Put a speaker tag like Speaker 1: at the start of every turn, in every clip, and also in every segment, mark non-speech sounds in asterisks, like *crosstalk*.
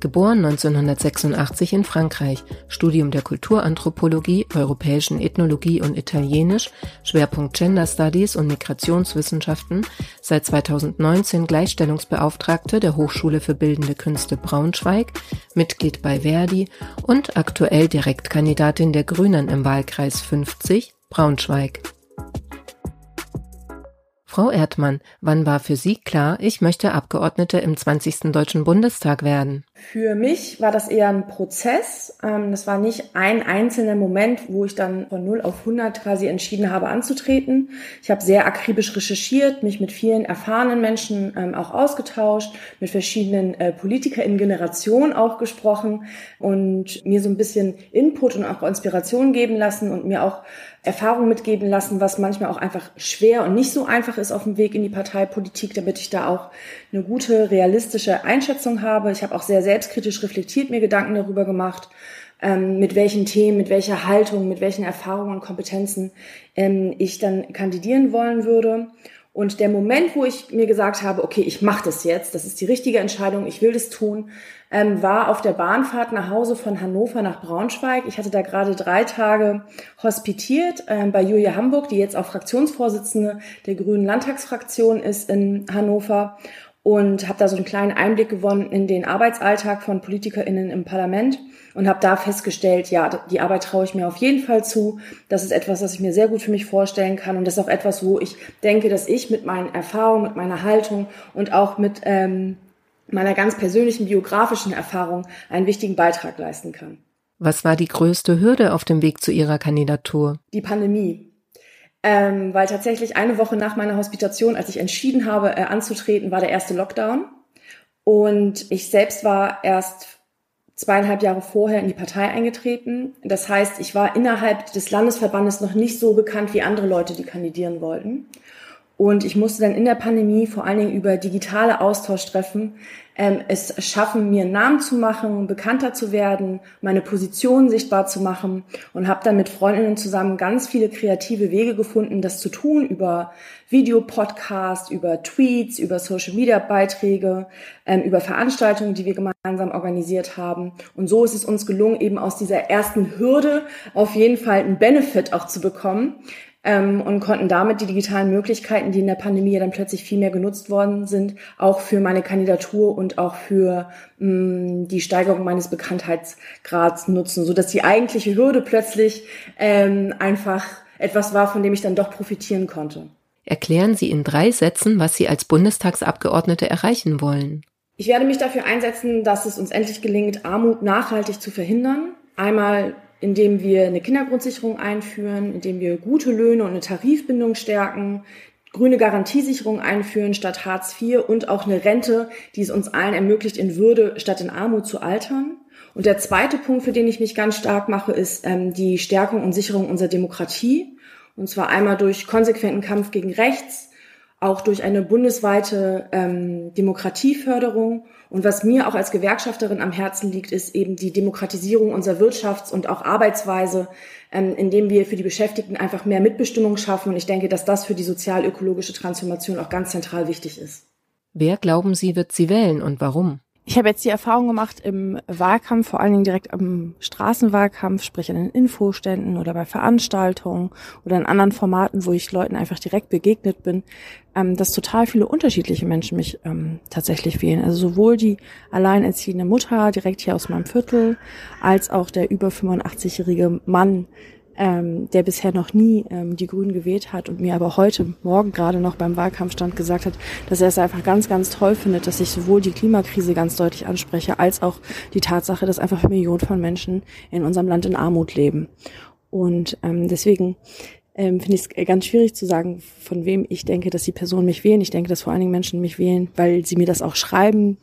Speaker 1: geboren 1986 in Frankreich, Studium der Kulturanthropologie, europäischen Ethnologie und Italienisch, Schwerpunkt Gender Studies und Migrationswissenschaften, seit 2019 Gleichstellungsbeauftragte der Hochschule für Bildende Künste Braunschweig, Mitglied bei Verdi und aktuell Direktkandidatin der Grünen im Wahlkreis 50 Braunschweig. Frau Erdmann, wann war für Sie klar, ich möchte Abgeordnete im 20. Deutschen Bundestag werden?
Speaker 2: Für mich war das eher ein Prozess. Ähm, das war nicht ein einzelner Moment, wo ich dann von 0 auf 100 quasi entschieden habe anzutreten. Ich habe sehr akribisch recherchiert, mich mit vielen erfahrenen Menschen ähm, auch ausgetauscht, mit verschiedenen äh, Politiker in Generation auch gesprochen und mir so ein bisschen Input und auch Inspiration geben lassen und mir auch Erfahrung mitgeben lassen, was manchmal auch einfach schwer und nicht so einfach ist auf dem Weg in die Parteipolitik, damit ich da auch eine gute, realistische Einschätzung habe. Ich habe auch sehr selbstkritisch reflektiert mir Gedanken darüber gemacht, ähm, mit welchen Themen, mit welcher Haltung, mit welchen Erfahrungen und Kompetenzen ähm, ich dann kandidieren wollen würde. Und der Moment, wo ich mir gesagt habe, okay, ich mache das jetzt, das ist die richtige Entscheidung, ich will das tun, ähm, war auf der Bahnfahrt nach Hause von Hannover nach Braunschweig. Ich hatte da gerade drei Tage hospitiert ähm, bei Julia Hamburg, die jetzt auch Fraktionsvorsitzende der Grünen Landtagsfraktion ist in Hannover und habe da so einen kleinen Einblick gewonnen in den Arbeitsalltag von PolitikerInnen im Parlament und habe da festgestellt, ja, die Arbeit traue ich mir auf jeden Fall zu. Das ist etwas, was ich mir sehr gut für mich vorstellen kann und das ist auch etwas, wo ich denke, dass ich mit meinen Erfahrungen, mit meiner Haltung und auch mit ähm, meiner ganz persönlichen biografischen Erfahrung einen wichtigen Beitrag leisten kann.
Speaker 1: Was war die größte Hürde auf dem Weg zu Ihrer Kandidatur?
Speaker 2: Die Pandemie. Ähm, weil tatsächlich eine Woche nach meiner Hospitation, als ich entschieden habe, äh, anzutreten, war der erste Lockdown. Und ich selbst war erst zweieinhalb Jahre vorher in die Partei eingetreten. Das heißt, ich war innerhalb des Landesverbandes noch nicht so bekannt wie andere Leute, die kandidieren wollten. Und ich musste dann in der Pandemie vor allen Dingen über digitale Austauschtreffen ähm, es schaffen, mir einen Namen zu machen, bekannter zu werden, meine Position sichtbar zu machen und habe dann mit Freundinnen zusammen ganz viele kreative Wege gefunden, das zu tun über Videopodcast, über Tweets, über Social-Media-Beiträge, ähm, über Veranstaltungen, die wir gemeinsam organisiert haben. Und so ist es uns gelungen, eben aus dieser ersten Hürde auf jeden Fall einen Benefit auch zu bekommen, ähm, und konnten damit die digitalen Möglichkeiten, die in der Pandemie dann plötzlich viel mehr genutzt worden sind, auch für meine Kandidatur und auch für mh, mm, die Steigerung meines Bekanntheitsgrads nutzen, so dass die eigentliche Hürde plötzlich ähm, einfach etwas war, von dem ich dann doch profitieren konnte.
Speaker 1: Erklären Sie in drei Sätzen, was Sie als Bundestagsabgeordnete erreichen wollen.
Speaker 2: Ich werde mich dafür einsetzen, dass es uns endlich gelingt, Armut nachhaltig zu verhindern. Einmal indem wir eine Kindergrundsicherung einführen, indem wir gute Löhne und eine Tarifbindung stärken, grüne Garantiesicherung einführen statt Hartz IV und auch eine Rente, die es uns allen ermöglicht, in Würde statt in Armut zu altern. Und der zweite Punkt, für den ich mich ganz stark mache, ist ähm, die Stärkung und Sicherung unserer Demokratie. Und zwar einmal durch konsequenten Kampf gegen Rechts, auch durch eine bundesweite ähm, Demokratieförderung. Und was mir auch als Gewerkschafterin am Herzen liegt, ist eben die Demokratisierung unserer Wirtschafts- und auch Arbeitsweise, ähm, indem wir für die Beschäftigten einfach mehr Mitbestimmung schaffen. Und ich denke, dass das für die sozial-ökologische Transformation auch ganz zentral wichtig ist.
Speaker 1: Wer glauben Sie, wird sie wählen und warum?
Speaker 3: Ich habe jetzt die Erfahrung gemacht im Wahlkampf, vor allen Dingen direkt am Straßenwahlkampf, sprich an den Infoständen oder bei Veranstaltungen oder in anderen Formaten, wo ich Leuten einfach direkt begegnet bin, ähm, dass total viele unterschiedliche Menschen mich ähm, tatsächlich wählen. Also sowohl die alleinerziehende Mutter direkt hier aus meinem Viertel, als auch der über 85-jährige Mann, ähm, der bisher noch nie ähm, die Grünen gewählt hat und mir aber heute Morgen gerade noch beim Wahlkampfstand gesagt hat, dass er es einfach ganz, ganz toll findet, dass ich sowohl die Klimakrise ganz deutlich anspreche, als auch die Tatsache, dass einfach Millionen von Menschen in unserem Land in Armut leben. Und ähm, deswegen ähm, finde ich es ganz schwierig zu sagen, von wem ich denke, dass die Personen mich wählen. Ich denke, dass vor allen Dingen Menschen mich wählen, weil sie mir das auch schreiben,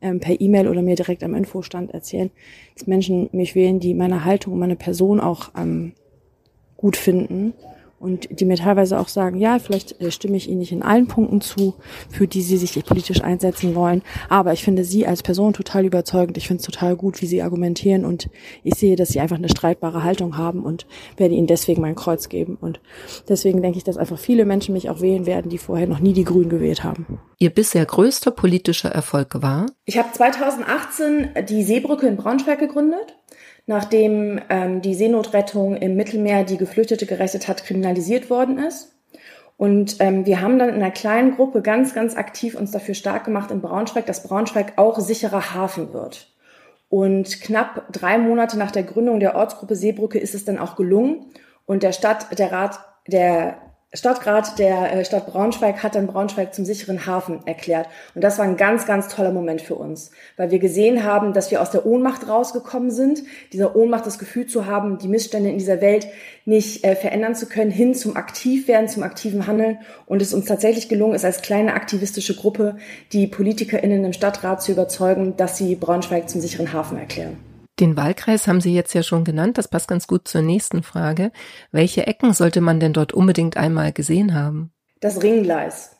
Speaker 3: ähm, per E-Mail oder mir direkt am Infostand erzählen, dass Menschen mich wählen, die meine Haltung und meine Person auch ähm, gut finden und die mir teilweise auch sagen, ja, vielleicht äh, stimme ich Ihnen nicht in allen Punkten zu, für die Sie sich politisch einsetzen wollen, aber ich finde Sie als Person total überzeugend. Ich finde es total gut, wie Sie argumentieren und ich sehe, dass Sie einfach eine streitbare Haltung haben und werde Ihnen deswegen mein Kreuz geben. Und deswegen denke ich, dass einfach viele Menschen mich auch wählen werden, die vorher noch nie die Grünen gewählt haben.
Speaker 1: Ihr bisher größter politischer Erfolg war?
Speaker 2: Ich habe 2018 die Seebrücke in Braunschweig gegründet nachdem ähm, die Seenotrettung im Mittelmeer, die Geflüchtete gerettet hat, kriminalisiert worden ist. Und ähm, wir haben dann in einer kleinen Gruppe ganz, ganz aktiv uns dafür stark gemacht in Braunschweig, dass Braunschweig auch sicherer Hafen wird. Und knapp drei Monate nach der Gründung der Ortsgruppe Seebrücke ist es dann auch gelungen. Und der Stadt, der Rat, der Stadtrat der äh, Stadt Braunschweig hat dann Braunschweig zum sicheren Hafen erklärt. Und das war ein ganz, ganz toller Moment für uns, weil wir gesehen haben, dass wir aus der Ohnmacht rausgekommen sind, dieser Ohnmacht das Gefühl zu haben, die Missstände in dieser Welt nicht äh, verändern zu können, hin zum Aktivwerden, zum aktiven Handeln. Und es uns tatsächlich gelungen ist, als kleine aktivistische Gruppe die PolitikerInnen im Stadtrat zu überzeugen, dass sie Braunschweig zum sicheren Hafen erklären.
Speaker 1: Den Wahlkreis haben Sie jetzt ja schon genannt. Das passt ganz gut zur nächsten Frage. Welche Ecken sollte man denn dort unbedingt einmal gesehen haben?
Speaker 2: Das Ringgleis.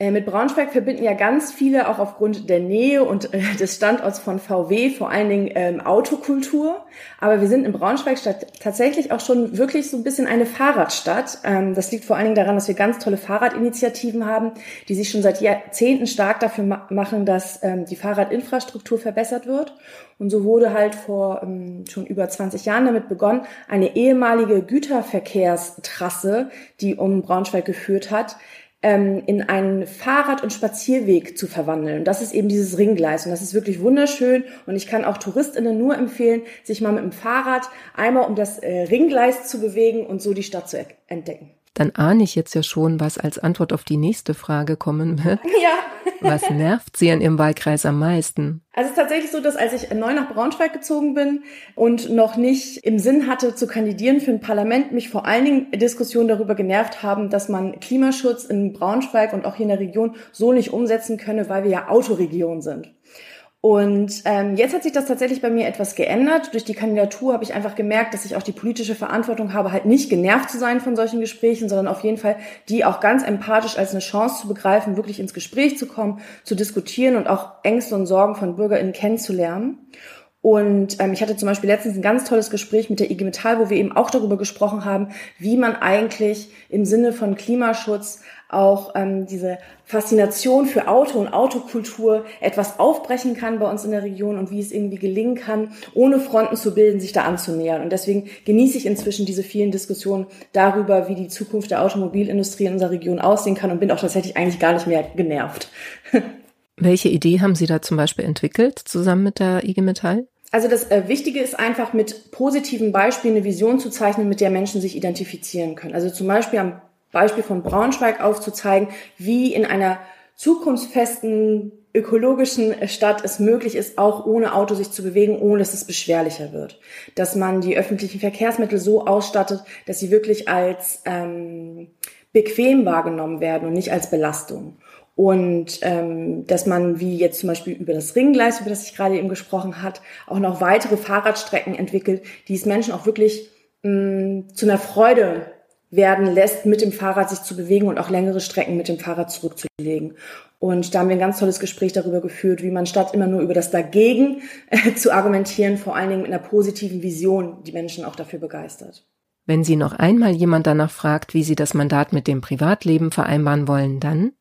Speaker 2: Äh, mit Braunschweig verbinden ja ganz viele auch aufgrund der Nähe und äh, des Standorts von VW vor allen Dingen ähm, Autokultur. Aber wir sind in Braunschweig tatsächlich auch schon wirklich so ein bisschen eine Fahrradstadt. Ähm, das liegt vor allen Dingen daran, dass wir ganz tolle Fahrradinitiativen haben, die sich schon seit Jahrzehnten stark dafür ma machen, dass ähm, die Fahrradinfrastruktur verbessert wird. Und so wurde halt vor ähm, schon über 20 Jahren damit begonnen, eine ehemalige Güterverkehrstrasse, die um Braunschweig geführt hat, in einen Fahrrad- und Spazierweg zu verwandeln. Und das ist eben dieses Ringgleis. Und das ist wirklich wunderschön. Und ich kann auch TouristInnen nur empfehlen, sich mal mit dem Fahrrad einmal um das äh, Ringgleis zu bewegen und so die Stadt zu entdecken
Speaker 1: dann ahne ich jetzt ja schon, was als Antwort auf die nächste Frage kommen wird.
Speaker 2: Ja.
Speaker 1: Was nervt Sie an Ihrem Wahlkreis am meisten?
Speaker 2: Also es ist tatsächlich so, dass als ich neu nach Braunschweig gezogen bin und noch nicht im Sinn hatte zu kandidieren für ein Parlament, mich vor allen Dingen Diskussionen darüber genervt haben, dass man Klimaschutz in Braunschweig und auch hier in der Region so nicht umsetzen könne, weil wir ja Autoregion sind. Und ähm, jetzt hat sich das tatsächlich bei mir etwas geändert. Durch die Kandidatur habe ich einfach gemerkt, dass ich auch die politische Verantwortung habe, halt nicht genervt zu sein von solchen Gesprächen, sondern auf jeden Fall die auch ganz empathisch als eine Chance zu begreifen, wirklich ins Gespräch zu kommen, zu diskutieren und auch Ängste und Sorgen von BürgerInnen kennenzulernen. Und ähm, ich hatte zum Beispiel letztens ein ganz tolles Gespräch mit der IG Metall, wo wir eben auch darüber gesprochen haben, wie man eigentlich im Sinne von Klimaschutz auch ähm, diese Faszination für Auto und Autokultur etwas aufbrechen kann bei uns in der Region und wie es irgendwie gelingen kann, ohne Fronten zu bilden, sich da anzunähern. Und deswegen genieße ich inzwischen diese vielen Diskussionen darüber, wie die Zukunft der Automobilindustrie in unserer Region aussehen kann und bin auch tatsächlich eigentlich gar nicht mehr genervt. *laughs*
Speaker 1: Welche Idee haben Sie da zum Beispiel entwickelt, zusammen mit der IG Metall?
Speaker 2: Also das äh, Wichtige ist einfach mit positiven Beispielen eine Vision zu zeichnen, mit der Menschen sich identifizieren können. Also zum Beispiel am Beispiel von Braunschweig aufzuzeigen, wie in einer zukunftsfesten ökologischen Stadt es möglich ist, auch ohne Auto sich zu bewegen, ohne dass es beschwerlicher wird. Dass man die öffentlichen Verkehrsmittel so ausstattet, dass sie wirklich als ähm, bequem wahrgenommen werden und nicht als Belastung und ähm, dass man, wie jetzt zum Beispiel über das Ringgleis, über das ich gerade eben gesprochen hat, auch noch weitere Fahrradstrecken entwickelt, die es Menschen auch wirklich mh, zu einer Freude werden lässt, mit dem Fahrrad sich zu bewegen und auch längere Strecken mit dem Fahrrad zurückzulegen. Und da haben wir ein ganz tolles Gespräch darüber geführt, wie man statt immer nur über das Dagegen äh, zu argumentieren, vor allen Dingen mit einer positiven Vision die Menschen auch dafür begeistert.
Speaker 1: Wenn Sie noch einmal jemand danach fragt, wie Sie das Mandat mit dem Privatleben vereinbaren wollen, dann?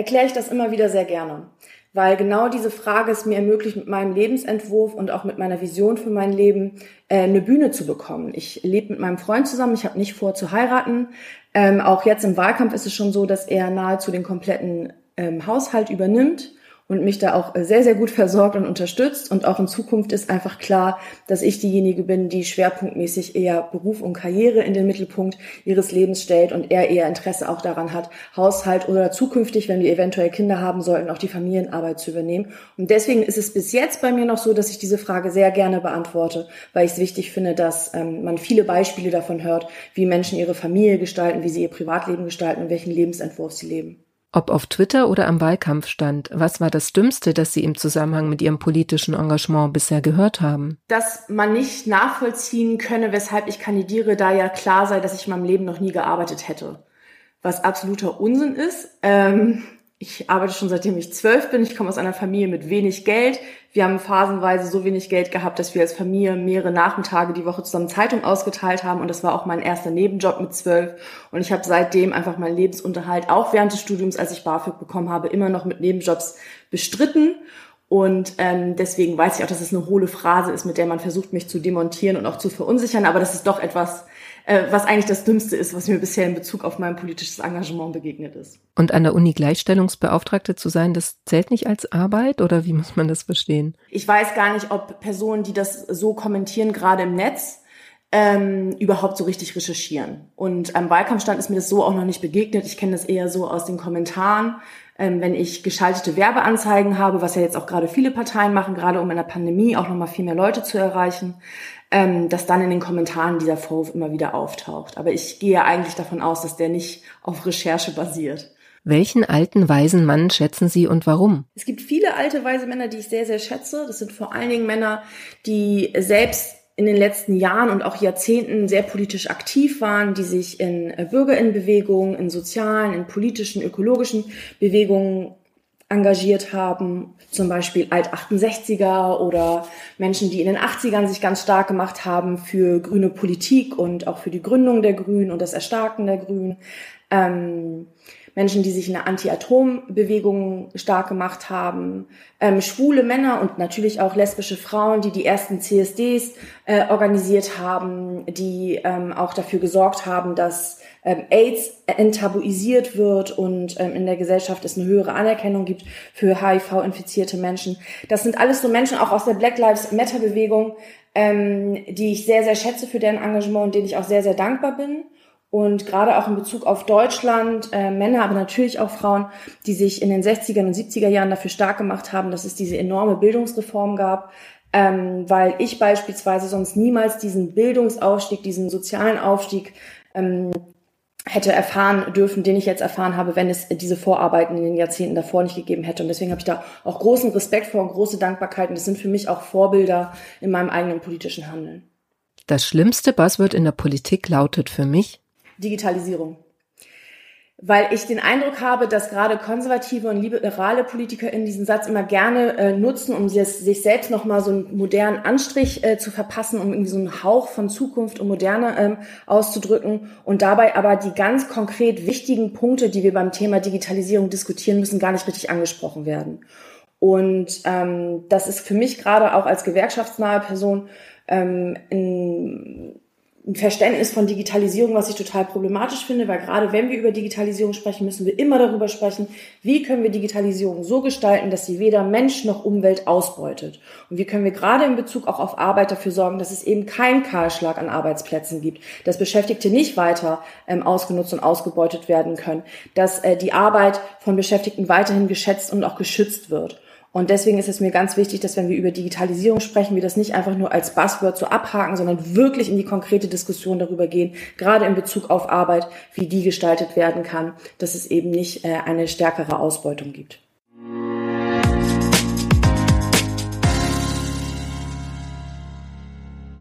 Speaker 2: erkläre ich das immer wieder sehr gerne, weil genau diese Frage es mir ermöglicht, mit meinem Lebensentwurf und auch mit meiner Vision für mein Leben äh, eine Bühne zu bekommen. Ich lebe mit meinem Freund zusammen, ich habe nicht vor zu heiraten. Ähm, auch jetzt im Wahlkampf ist es schon so, dass er nahezu den kompletten ähm, Haushalt übernimmt und mich da auch sehr, sehr gut versorgt und unterstützt. Und auch in Zukunft ist einfach klar, dass ich diejenige bin, die schwerpunktmäßig eher Beruf und Karriere in den Mittelpunkt ihres Lebens stellt und er eher Interesse auch daran hat, Haushalt oder zukünftig, wenn wir eventuell Kinder haben sollten, auch die Familienarbeit zu übernehmen. Und deswegen ist es bis jetzt bei mir noch so, dass ich diese Frage sehr gerne beantworte, weil ich es wichtig finde, dass ähm, man viele Beispiele davon hört, wie Menschen ihre Familie gestalten, wie sie ihr Privatleben gestalten und welchen Lebensentwurf sie leben.
Speaker 1: Ob auf Twitter oder am Wahlkampfstand, was war das Dümmste, das Sie im Zusammenhang mit Ihrem politischen Engagement bisher gehört haben?
Speaker 2: Dass man nicht nachvollziehen könne, weshalb ich kandidiere, da ja klar sei, dass ich in meinem Leben noch nie gearbeitet hätte. Was absoluter Unsinn ist. Ähm, ich arbeite schon seitdem ich zwölf bin. Ich komme aus einer Familie mit wenig Geld. Wir haben phasenweise so wenig Geld gehabt, dass wir als Familie mehrere Nachmittage die Woche zusammen Zeitung ausgeteilt haben. Und das war auch mein erster Nebenjob mit zwölf. Und ich habe seitdem einfach meinen Lebensunterhalt, auch während des Studiums, als ich BAföG bekommen habe, immer noch mit Nebenjobs bestritten. Und ähm, deswegen weiß ich auch, dass es eine hohle Phrase ist, mit der man versucht, mich zu demontieren und auch zu verunsichern. Aber das ist doch etwas, äh, was eigentlich das Dümmste ist, was mir bisher in Bezug auf mein politisches Engagement begegnet ist.
Speaker 1: Und an der Uni Gleichstellungsbeauftragte zu sein, das zählt nicht als Arbeit oder wie muss man das verstehen?
Speaker 2: Ich weiß gar nicht, ob Personen, die das so kommentieren, gerade im Netz, ähm, überhaupt so richtig recherchieren. Und am Wahlkampfstand ist mir das so auch noch nicht begegnet. Ich kenne das eher so aus den Kommentaren, ähm, wenn ich geschaltete Werbeanzeigen habe, was ja jetzt auch gerade viele Parteien machen, gerade um in der Pandemie auch nochmal viel mehr Leute zu erreichen ähm, dass dann in den Kommentaren dieser Vorwurf immer wieder auftaucht. Aber ich gehe eigentlich davon aus, dass der nicht auf Recherche basiert.
Speaker 1: Welchen alten weisen Mann schätzen Sie und warum?
Speaker 2: Es gibt viele alte weise Männer, die ich sehr, sehr schätze. Das sind vor allen Dingen Männer, die selbst in den letzten Jahren und auch Jahrzehnten sehr politisch aktiv waren, die sich in Bürgerinnenbewegungen, in sozialen, in politischen, ökologischen Bewegungen engagiert haben, zum Beispiel Alt-68er oder Menschen, die in den 80ern sich ganz stark gemacht haben für grüne Politik und auch für die Gründung der Grünen und das Erstarken der Grünen. Ähm, Menschen, die sich in der Anti-Atom-Bewegung stark gemacht haben, ähm, schwule Männer und natürlich auch lesbische Frauen, die die ersten CSDs äh, organisiert haben, die ähm, auch dafür gesorgt haben, dass ähm, AIDS enttabuisiert wird und ähm, in der Gesellschaft es eine höhere Anerkennung gibt für HIV-infizierte Menschen. Das sind alles so Menschen auch aus der Black Lives Matter-Bewegung, ähm, die ich sehr, sehr schätze für deren Engagement und denen ich auch sehr, sehr dankbar bin. Und gerade auch in Bezug auf Deutschland, äh, Männer, aber natürlich auch Frauen, die sich in den 60er und 70er Jahren dafür stark gemacht haben, dass es diese enorme Bildungsreform gab, ähm, weil ich beispielsweise sonst niemals diesen Bildungsaufstieg, diesen sozialen Aufstieg ähm, hätte erfahren dürfen, den ich jetzt erfahren habe, wenn es diese Vorarbeiten in den Jahrzehnten davor nicht gegeben hätte. Und deswegen habe ich da auch großen Respekt vor und große Dankbarkeit. Und das sind für mich auch Vorbilder in meinem eigenen politischen Handeln.
Speaker 1: Das schlimmste Buzzword in der Politik lautet für mich
Speaker 2: Digitalisierung. Weil ich den Eindruck habe, dass gerade konservative und liberale Politiker in diesen Satz immer gerne äh, nutzen, um sich, selbst nochmal so einen modernen Anstrich äh, zu verpassen, um irgendwie so einen Hauch von Zukunft und Moderne ähm, auszudrücken und dabei aber die ganz konkret wichtigen Punkte, die wir beim Thema Digitalisierung diskutieren müssen, gar nicht richtig angesprochen werden. Und ähm, das ist für mich gerade auch als gewerkschaftsnahe Person ähm, in, ein Verständnis von Digitalisierung, was ich total problematisch finde, weil gerade wenn wir über Digitalisierung sprechen, müssen wir immer darüber sprechen, wie können wir Digitalisierung so gestalten, dass sie weder Mensch noch Umwelt ausbeutet. Und wie können wir gerade in Bezug auch auf Arbeit dafür sorgen, dass es eben keinen Kahlschlag an Arbeitsplätzen gibt, dass Beschäftigte nicht weiter ähm, ausgenutzt und ausgebeutet werden können, dass äh, die Arbeit von Beschäftigten weiterhin geschätzt und auch geschützt wird. Und deswegen ist es mir ganz wichtig, dass wenn wir über Digitalisierung sprechen, wir das nicht einfach nur als Buzzword so abhaken, sondern wirklich in die konkrete Diskussion darüber gehen, gerade in Bezug auf Arbeit, wie die gestaltet werden kann, dass es eben nicht äh, eine stärkere Ausbeutung gibt.